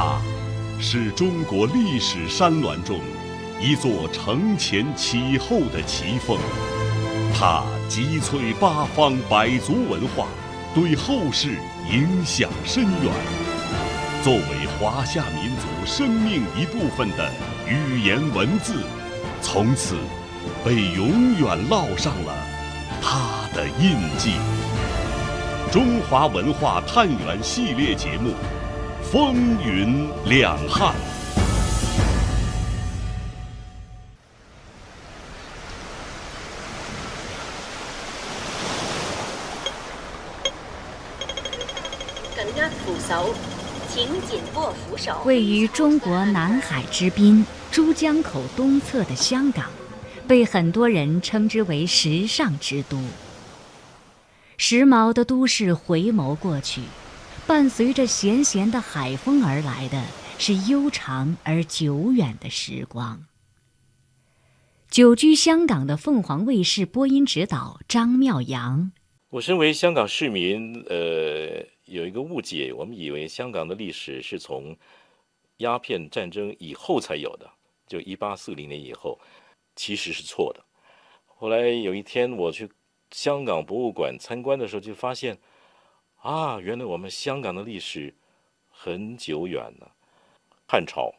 它是中国历史山峦中一座承前启后的奇峰，它集萃八方百族文化，对后世影响深远。作为华夏民族生命一部分的语言文字，从此被永远烙上了它的印记。中华文化探源系列节目《风云两汉》。更加扶手，请紧握扶手。位于中国南海之滨珠江口东侧的香港，被很多人称之为时尚之都。时髦的都市回眸过去，伴随着咸咸的海风而来的是悠长而久远的时光。久居香港的凤凰卫视播音指导张妙阳，我身为香港市民，呃，有一个误解，我们以为香港的历史是从鸦片战争以后才有的，就一八四零年以后，其实是错的。后来有一天我去。香港博物馆参观的时候，就发现，啊，原来我们香港的历史很久远了。汉朝，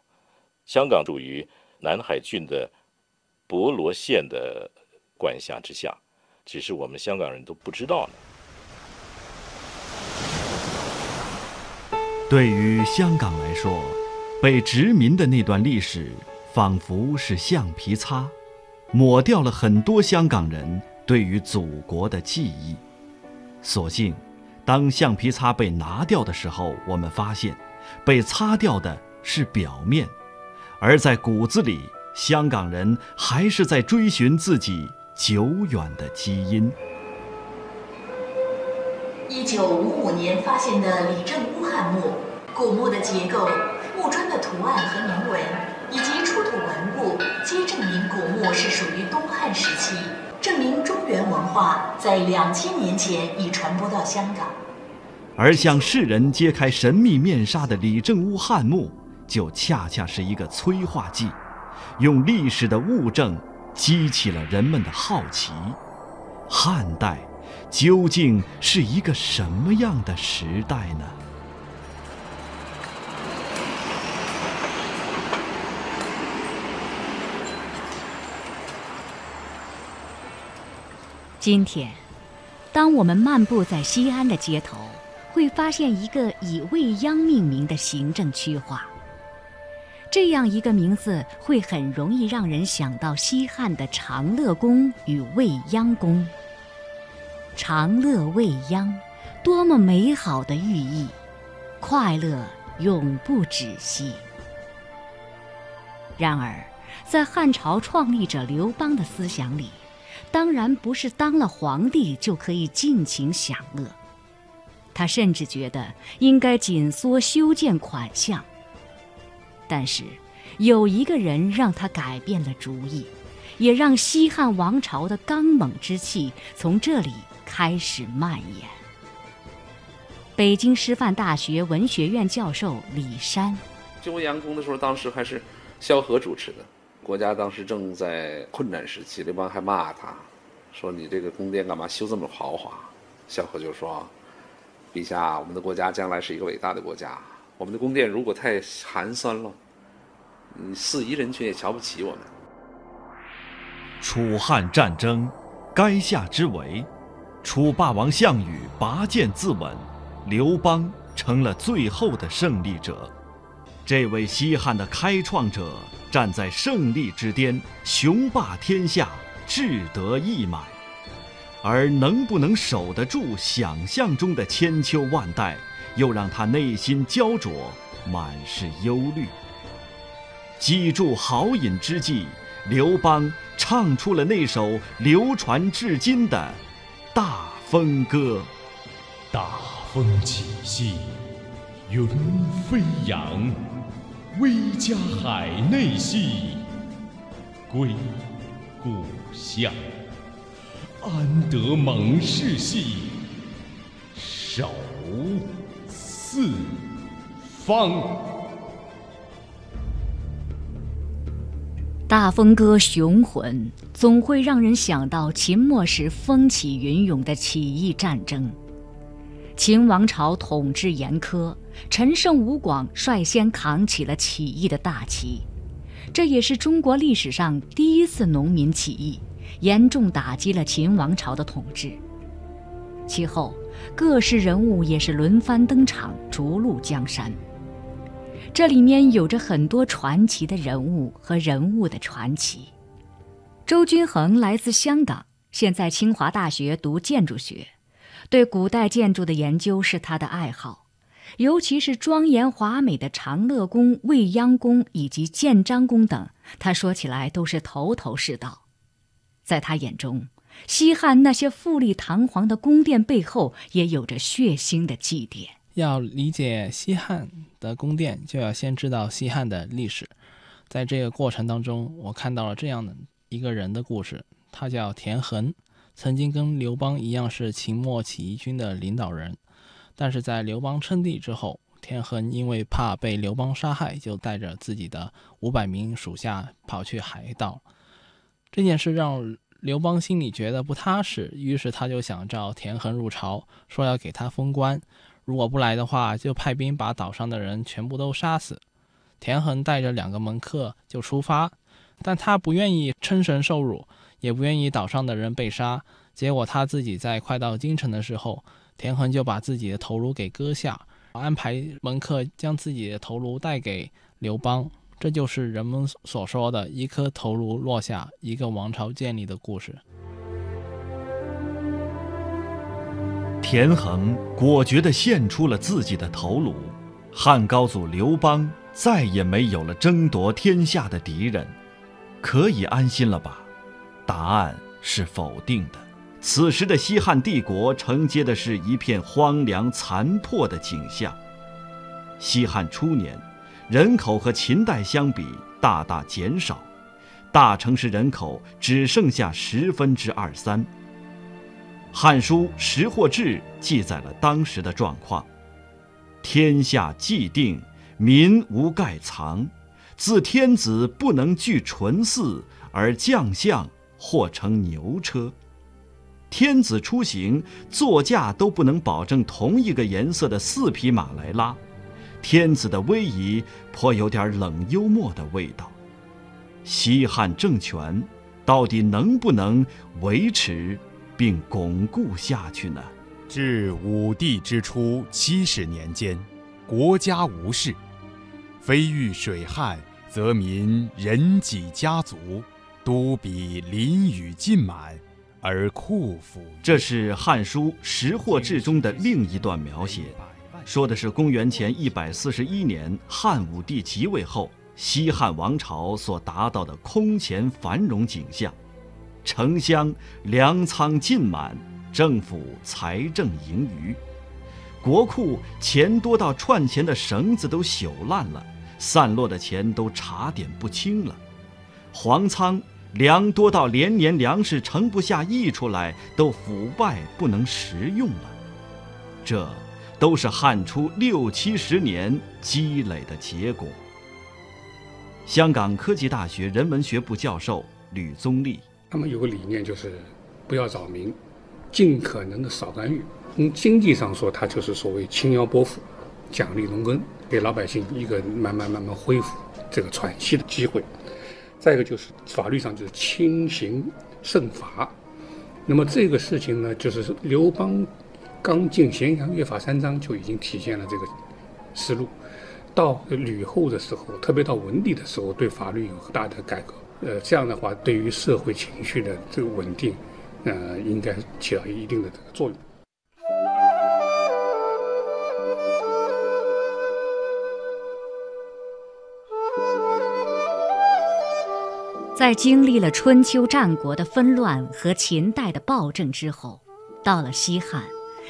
香港属于南海郡的博罗县的管辖之下，只是我们香港人都不知道呢。对于香港来说，被殖民的那段历史，仿佛是橡皮擦，抹掉了很多香港人。对于祖国的记忆，所幸，当橡皮擦被拿掉的时候，我们发现，被擦掉的是表面，而在骨子里，香港人还是在追寻自己久远的基因。一九五五年发现的李正屋汉墓，古墓的结构、墓砖的图案和铭文，以及出土文物，皆证明古墓是属于东汉时期。文化在两千年前已传播到香港，而向世人揭开神秘面纱的李正屋汉墓，就恰恰是一个催化剂，用历史的物证激起了人们的好奇：汉代究竟是一个什么样的时代呢？今天，当我们漫步在西安的街头，会发现一个以未央命名的行政区划。这样一个名字会很容易让人想到西汉的长乐宫与未央宫。长乐未央，多么美好的寓意！快乐永不止息。然而，在汉朝创立者刘邦的思想里，当然不是当了皇帝就可以尽情享乐，他甚至觉得应该紧缩修建款项。但是，有一个人让他改变了主意，也让西汉王朝的刚猛之气从这里开始蔓延。北京师范大学文学院教授李山，修阳宫的时候，当时还是萧何主持的。国家当时正在困难时期，刘邦还骂他，说：“你这个宫殿干嘛修这么豪华？”萧何就说：“陛下，我们的国家将来是一个伟大的国家，我们的宫殿如果太寒酸了，嗯，四夷人群也瞧不起我们。”楚汉战争，垓下之围，楚霸王项羽拔剑自刎，刘邦成了最后的胜利者。这位西汉的开创者。站在胜利之巅，雄霸天下，志得意满，而能不能守得住想象中的千秋万代，又让他内心焦灼，满是忧虑。积住豪饮之际，刘邦唱出了那首流传至今的《大风歌》：大风起兮，云飞扬。威加海内兮归故乡。安得猛士兮守四方。大风歌雄浑总会让人想到秦末时风起云涌的起义战争。秦王朝统治严苛，陈胜吴广率先扛起了起义的大旗，这也是中国历史上第一次农民起义，严重打击了秦王朝的统治。其后，各式人物也是轮番登场，逐鹿江山。这里面有着很多传奇的人物和人物的传奇。周君衡来自香港，现在清华大学读建筑学，对古代建筑的研究是他的爱好，尤其是庄严华美的长乐宫、未央宫以及建章宫等，他说起来都是头头是道。在他眼中，西汉那些富丽堂皇的宫殿背后，也有着血腥的祭奠。要理解西汉的宫殿，就要先知道西汉的历史。在这个过程当中，我看到了这样的一个人的故事，他叫田横，曾经跟刘邦一样是秦末起义军的领导人。但是在刘邦称帝之后，田横因为怕被刘邦杀害，就带着自己的五百名属下跑去海岛。这件事让刘邦心里觉得不踏实，于是他就想召田横入朝，说要给他封官。如果不来的话，就派兵把岛上的人全部都杀死。田横带着两个门客就出发，但他不愿意称神受辱，也不愿意岛上的人被杀。结果他自己在快到京城的时候，田横就把自己的头颅给割下，安排门客将自己的头颅带给刘邦。这就是人们所说的一颗头颅落下，一个王朝建立的故事。田横果决地献出了自己的头颅，汉高祖刘邦再也没有了争夺天下的敌人，可以安心了吧？答案是否定的。此时的西汉帝国承接的是一片荒凉残破的景象。西汉初年，人口和秦代相比大大减少，大城市人口只剩下十分之二三。《汉书·识货志》记载了当时的状况：天下既定，民无盖藏。自天子不能具纯祀，而将相或乘牛车。天子出行，座驾都不能保证同一个颜色的四匹马来拉。天子的威仪颇有点冷幽默的味道。西汉政权到底能不能维持？并巩固下去呢。至武帝之初七十年间，国家无事，非遇水旱，则民人己家族都比淋雨尽满，而库府。这是《汉书·识货志》中的另一段描写，说的是公元前一百四十一年汉武帝即位后，西汉王朝所达到的空前繁荣景象。城乡粮仓尽满，政府财政盈余，国库钱多到串钱的绳子都朽烂了，散落的钱都查点不清了，皇仓粮多到连年粮食盛不下溢出来，都腐败不能食用了。这都是汉初六七十年积累的结果。香港科技大学人文学部教授吕宗立。他们有个理念，就是不要扰民，尽可能的少干预。从经济上说，它就是所谓轻徭薄赋，奖励农耕，给老百姓一个慢慢慢慢恢复这个喘息的机会。再一个就是法律上就是轻刑慎罚。那么这个事情呢，就是刘邦刚进咸阳约法三章就已经体现了这个思路。到吕后的时候，特别到文帝的时候，对法律有很大的改革。呃，这样的话，对于社会情绪的这个稳定，呃，应该起到一定的这个作用。在经历了春秋战国的纷乱和秦代的暴政之后，到了西汉，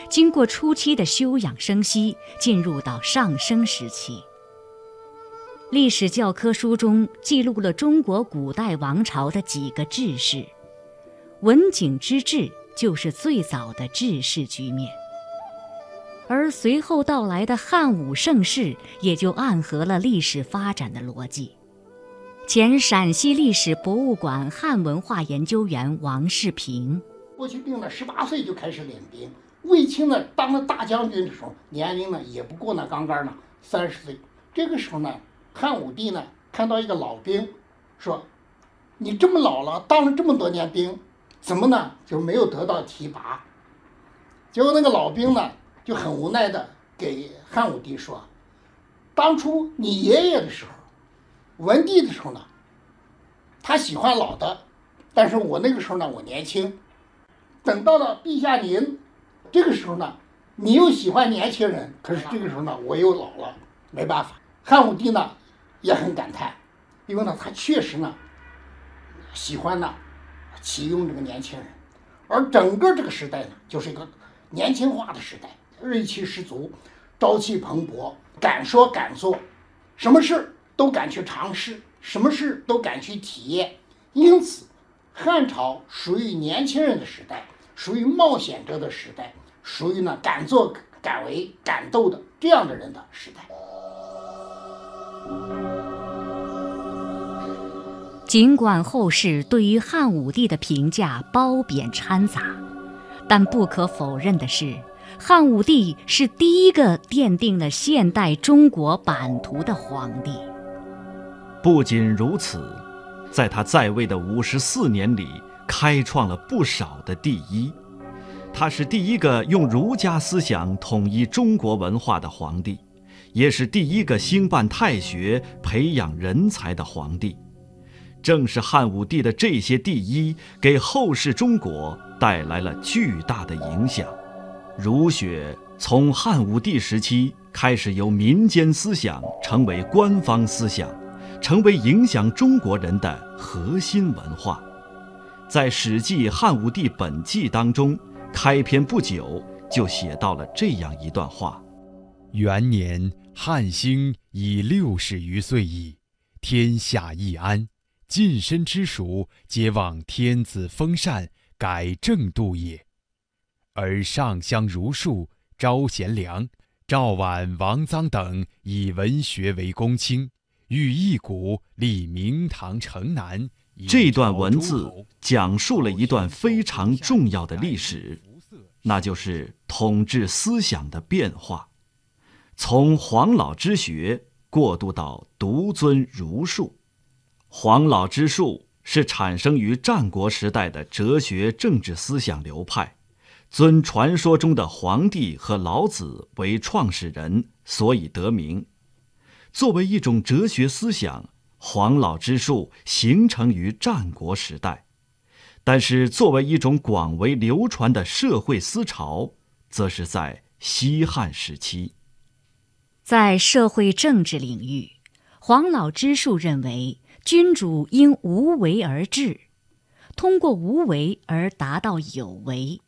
经过初期的休养生息，进入到上升时期。历史教科书中记录了中国古代王朝的几个治世，文景之治就是最早的治世局面，而随后到来的汉武盛世也就暗合了历史发展的逻辑。前陕西历史博物馆汉文化研究员王世平。霍去病呢，十八岁就开始练兵。卫青呢，当了大将军的时候，年龄呢也不过那刚刚呢三十岁。这个时候呢，汉武帝呢看到一个老兵，说：“你这么老了，当了这么多年兵，怎么呢就没有得到提拔？”结果那个老兵呢就很无奈的给汉武帝说：“当初你爷爷的时候。”文帝的时候呢，他喜欢老的，但是我那个时候呢，我年轻。等到了陛下您这个时候呢，你又喜欢年轻人，可是这个时候呢，我又老了，没办法。汉武帝呢也很感叹，因为呢，他确实呢喜欢呢启用这个年轻人，而整个这个时代呢，就是一个年轻化的时代，锐气十足，朝气蓬勃，敢说敢做，什么事？都敢去尝试，什么事都敢去体验，因此，汉朝属于年轻人的时代，属于冒险者的时代，属于呢敢作敢为敢斗的这样的人的时代。尽管后世对于汉武帝的评价褒贬掺杂，但不可否认的是，汉武帝是第一个奠定了现代中国版图的皇帝。不仅如此，在他在位的五十四年里，开创了不少的第一。他是第一个用儒家思想统一中国文化的皇帝，也是第一个兴办太学、培养人才的皇帝。正是汉武帝的这些第一，给后世中国带来了巨大的影响。儒学从汉武帝时期开始由民间思想成为官方思想。成为影响中国人的核心文化，在《史记·汉武帝本纪》当中，开篇不久就写到了这样一段话：“元年，汉兴已六十余岁矣，天下易安，近身之属皆望天子封禅，改正度也。而上相儒术，招贤良，赵绾、王臧等以文学为公卿。”欲一谷立明堂城南。这段文字讲述了一段非常重要的历史，那就是统治思想的变化，从黄老之学过渡到独尊儒术。黄老之术是产生于战国时代的哲学政治思想流派，尊传说中的黄帝和老子为创始人，所以得名。作为一种哲学思想，黄老之术形成于战国时代；但是，作为一种广为流传的社会思潮，则是在西汉时期。在社会政治领域，黄老之术认为，君主应无为而治，通过无为而达到有为。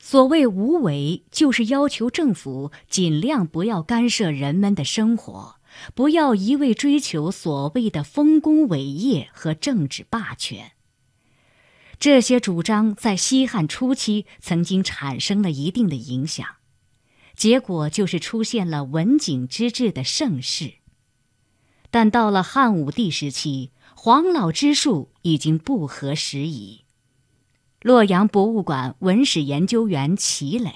所谓无为，就是要求政府尽量不要干涉人们的生活，不要一味追求所谓的丰功伟业和政治霸权。这些主张在西汉初期曾经产生了一定的影响，结果就是出现了文景之治的盛世。但到了汉武帝时期，黄老之术已经不合时宜。洛阳博物馆文史研究员齐磊：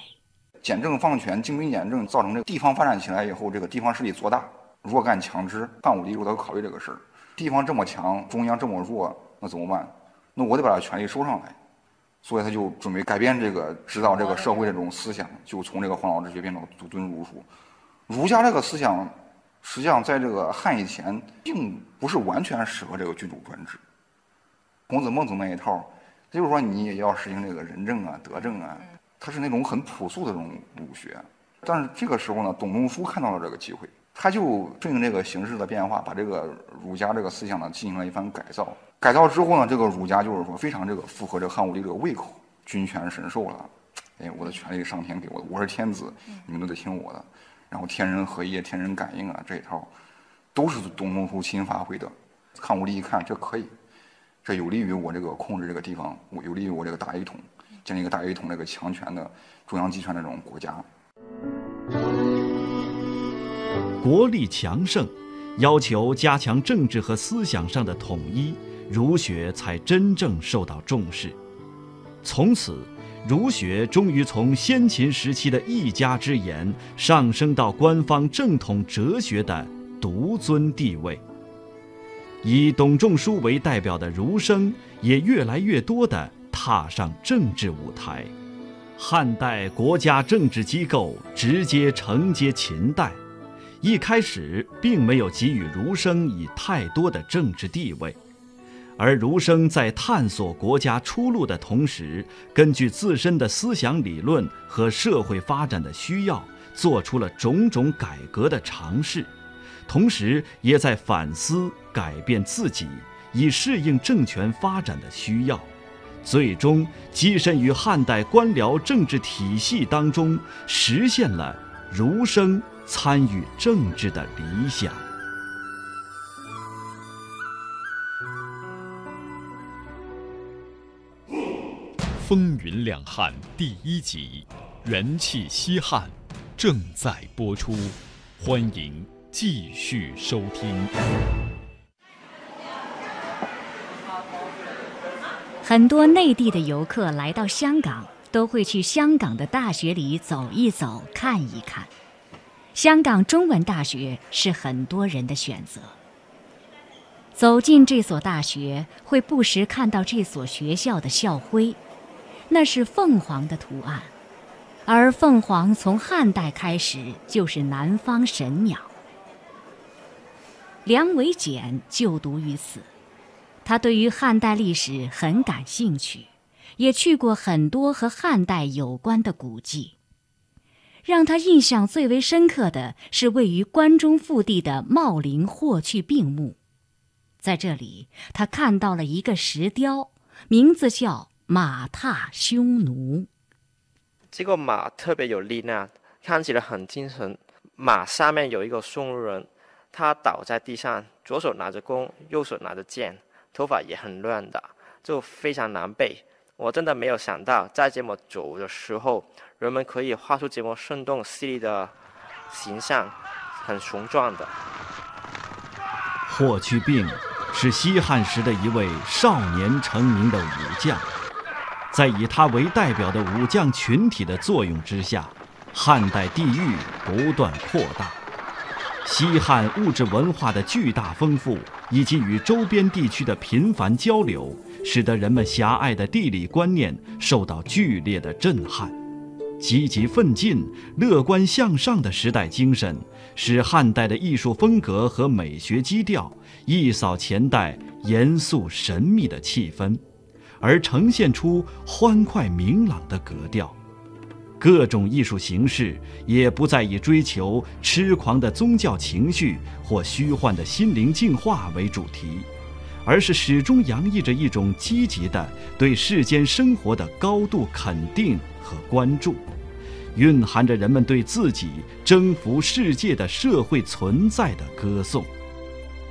简政放权、精兵简政，造成这个地方发展起来以后，这个地方势力做大，弱干强支。汉武帝如果考虑这个事儿，地方这么强，中央这么弱，那怎么办？那我得把他权力收上来，所以他就准备改变这个指导这个社会的这种思想，就从这个黄老之学变到独尊儒术。儒家这个思想，实际上在这个汉以前，并不是完全适合这个君主专制。孔子、孟子那一套。就是说，你也要实行这个仁政啊、德政啊，它是那种很朴素的这种儒学。但是这个时候呢，董仲舒看到了这个机会，他就顺应这个形势的变化，把这个儒家这个思想呢进行了一番改造。改造之后呢，这个儒家就是说非常这个符合这个汉武帝这个胃口，君权神授了，哎，我的权力上天给我的，我是天子，你们都得听我的。然后天人合一、天人感应啊这一套，都是董仲舒亲发挥的。汉武帝一看，这可以。这有利于我这个控制这个地方，有利于我这个大一统，建立一个大一统这个强权的中央集权的这种国家。国力强盛，要求加强政治和思想上的统一，儒学才真正受到重视。从此，儒学终于从先秦时期的一家之言上升到官方正统哲学的独尊地位。以董仲舒为代表的儒生也越来越多地踏上政治舞台。汉代国家政治机构直接承接秦代，一开始并没有给予儒生以太多的政治地位，而儒生在探索国家出路的同时，根据自身的思想理论和社会发展的需要，做出了种种改革的尝试。同时，也在反思改变自己，以适应政权发展的需要，最终跻身于汉代官僚政治体系当中，实现了儒生参与政治的理想。风云两汉第一集《元气西汉》正在播出，欢迎。继续收听。很多内地的游客来到香港，都会去香港的大学里走一走、看一看。香港中文大学是很多人的选择。走进这所大学，会不时看到这所学校的校徽，那是凤凰的图案，而凤凰从汉代开始就是南方神鸟。梁维简就读于此，他对于汉代历史很感兴趣，也去过很多和汉代有关的古迹。让他印象最为深刻的是位于关中腹地的茂陵霍去病墓，在这里，他看到了一个石雕，名字叫“马踏匈奴”。这个马特别有力量，看起来很精神。马下面有一个匈奴人。他倒在地上，左手拿着弓，右手拿着剑，头发也很乱的，就非常狼狈。我真的没有想到，在这么久的时候，人们可以画出这么生动犀利的形象，很雄壮的。霍去病是西汉时的一位少年成名的武将，在以他为代表的武将群体的作用之下，汉代地域不断扩大。西汉物质文化的巨大丰富，以及与周边地区的频繁交流，使得人们狭隘的地理观念受到剧烈的震撼。积极奋进、乐观向上的时代精神，使汉代的艺术风格和美学基调一扫前代严肃神秘的气氛，而呈现出欢快明朗的格调。各种艺术形式也不再以追求痴狂的宗教情绪或虚幻的心灵净化为主题，而是始终洋溢着一种积极的对世间生活的高度肯定和关注，蕴含着人们对自己征服世界的社会存在的歌颂。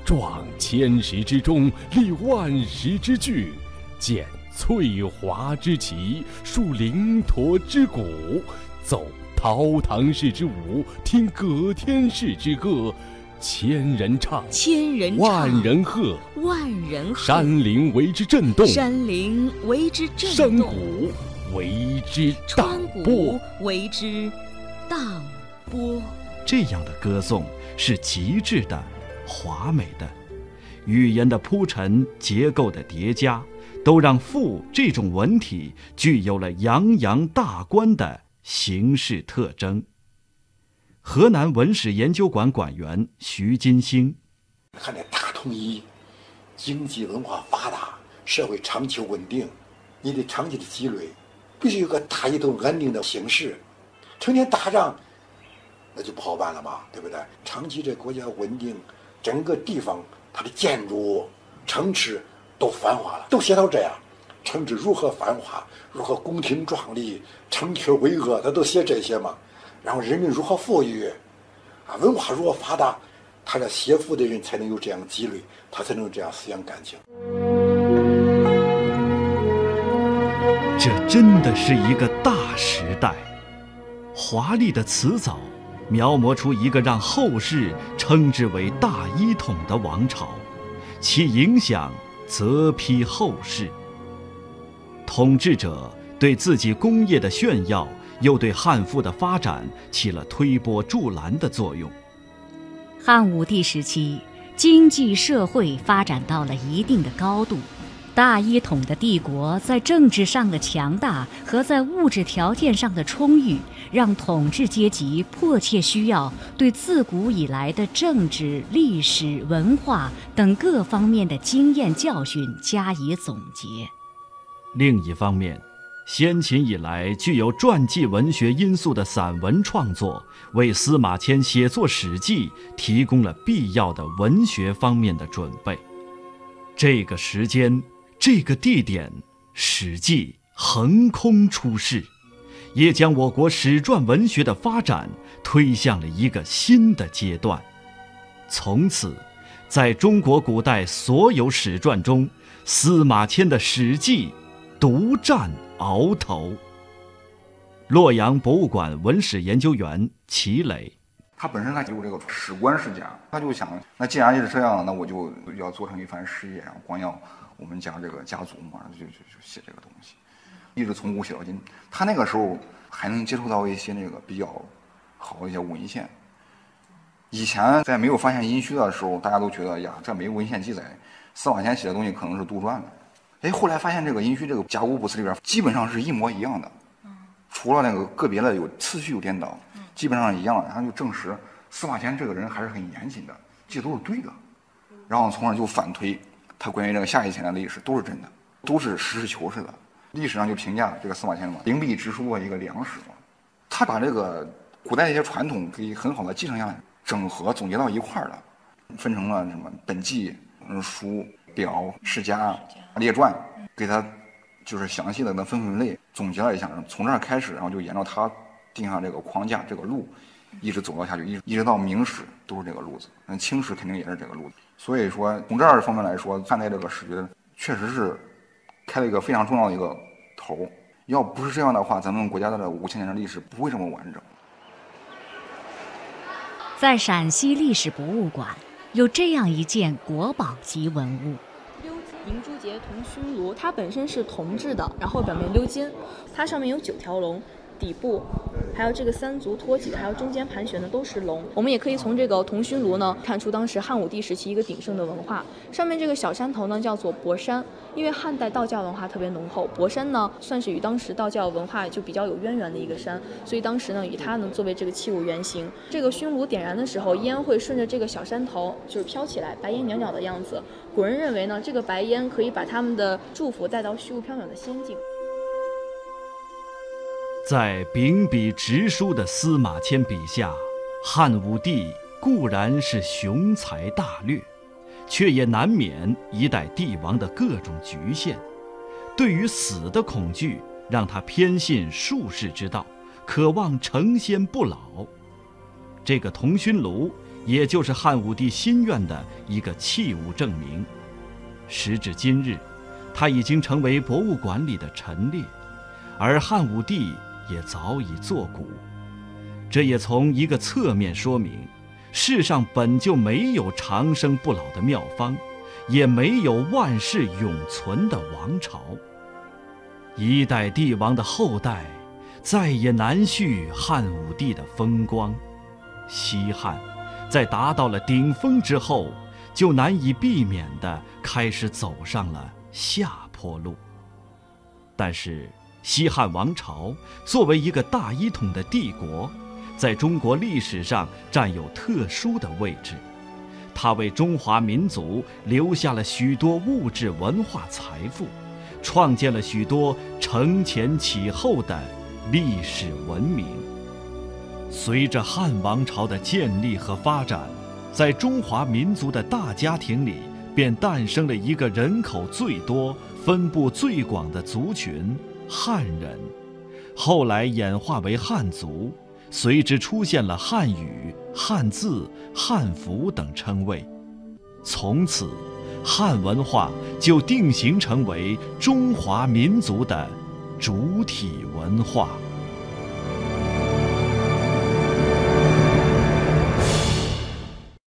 壮千石之中，立万石之巨，简。翠华之旗，树灵驼之鼓，奏陶唐氏之舞，听葛天氏之歌，千人唱，千人唱，万人喝，万人喝，山林为之震动，山林为之震动，山谷为之荡波，为之荡波。这样的歌颂是极致的、华美的，语言的铺陈，结构的叠加。都让“赋”这种文体具有了洋洋大观的形式特征。河南文史研究馆馆员徐金星：汉代大统一，经济文化发达，社会长期稳定，你得长期的积累，必须有个大一统安定的形势。成天打仗，那就不好办了嘛，对不对？长期这国家稳定，整个地方它的建筑、城池。都繁华了，都写到这样，城池如何繁华，如何宫廷壮丽，城阙巍峨，他都写这些嘛。然后人民如何富裕，啊，文化如何发达，他这写赋的人才能有这样积累，他才能有这样思想感情。这真的是一个大时代，华丽的辞藻，描摹出一个让后世称之为大一统的王朝，其影响泽披后世。统治者对自己功业的炫耀，又对汉赋的发展起了推波助澜的作用。汉武帝时期，经济社会发展到了一定的高度。大一统的帝国在政治上的强大和在物质条件上的充裕，让统治阶级迫切需要对自古以来的政治、历史、文化等各方面的经验教训加以总结。另一方面，先秦以来具有传记文学因素的散文创作，为司马迁写作《史记》提供了必要的文学方面的准备。这个时间。这个地点，《史记》横空出世，也将我国史传文学的发展推向了一个新的阶段。从此，在中国古代所有史传中，司马迁的《史记》独占鳌头。洛阳博物馆文史研究员齐磊，他本身他有这个史观世家，他就想，那既然是这样，那我就要做成一番事业然后，光耀。我们讲这个家族嘛，就就就写这个东西，一直从古写到今。他那个时候还能接触到一些那个比较好的一些文献。以前在没有发现殷墟的时候，大家都觉得呀，这没文献记载，司马迁写的东西可能是杜撰的。哎，后来发现这个殷墟这个甲骨卜辞里边基本上是一模一样的，除了那个个别的有次序有颠倒，基本上一样。然后就证实司马迁这个人还是很严谨的，记都是对的。然后从而就反推。他关于这个夏以前的历史都是真的，都是实事求是的。历史上就评价这个司马迁嘛，灵璧之书啊一个良史嘛。他把这个古代一些传统给很好的继承下来，整合总结到一块儿了，分成了什么本纪、书、表、世家、列传，给他就是详细的那分分类，总结了一下，从这儿开始，然后就沿着他定下这个框架这个路，一直走到下去，一一直到明史都是这个路子，那清史肯定也是这个路子。所以说，从这儿方面来说，看待这个史学，确实是开了一个非常重要的一个头。要不是这样的话，咱们国家的五千年的历史不会这么完整。在陕西历史博物馆，有这样一件国宝级文物——鎏金银珠节铜熏炉，它本身是铜制的，然后表面鎏金，它上面有九条龙。底部，还有这个三足托起，还有中间盘旋的都是龙。我们也可以从这个铜熏炉呢，看出当时汉武帝时期一个鼎盛的文化。上面这个小山头呢，叫做博山，因为汉代道教文化特别浓厚，博山呢算是与当时道教文化就比较有渊源的一个山，所以当时呢以它呢作为这个器物原型。这个熏炉点燃的时候，烟会顺着这个小山头就是飘起来，白烟袅袅的样子。古人认为呢，这个白烟可以把他们的祝福带到虚无缥缈的仙境。在秉笔直书的司马迁笔下，汉武帝固然是雄才大略，却也难免一代帝王的各种局限。对于死的恐惧，让他偏信术士之道，渴望成仙不老。这个铜熏炉，也就是汉武帝心愿的一个器物证明。时至今日，它已经成为博物馆里的陈列，而汉武帝。也早已作古，这也从一个侧面说明，世上本就没有长生不老的妙方，也没有万世永存的王朝。一代帝王的后代，再也难续汉武帝的风光。西汉，在达到了顶峰之后，就难以避免地开始走上了下坡路。但是。西汉王朝作为一个大一统的帝国，在中国历史上占有特殊的位置。它为中华民族留下了许多物质文化财富，创建了许多承前启后的历史文明。随着汉王朝的建立和发展，在中华民族的大家庭里，便诞生了一个人口最多、分布最广的族群。汉人，后来演化为汉族，随之出现了汉语、汉字、汉服等称谓。从此，汉文化就定型成为中华民族的主体文化。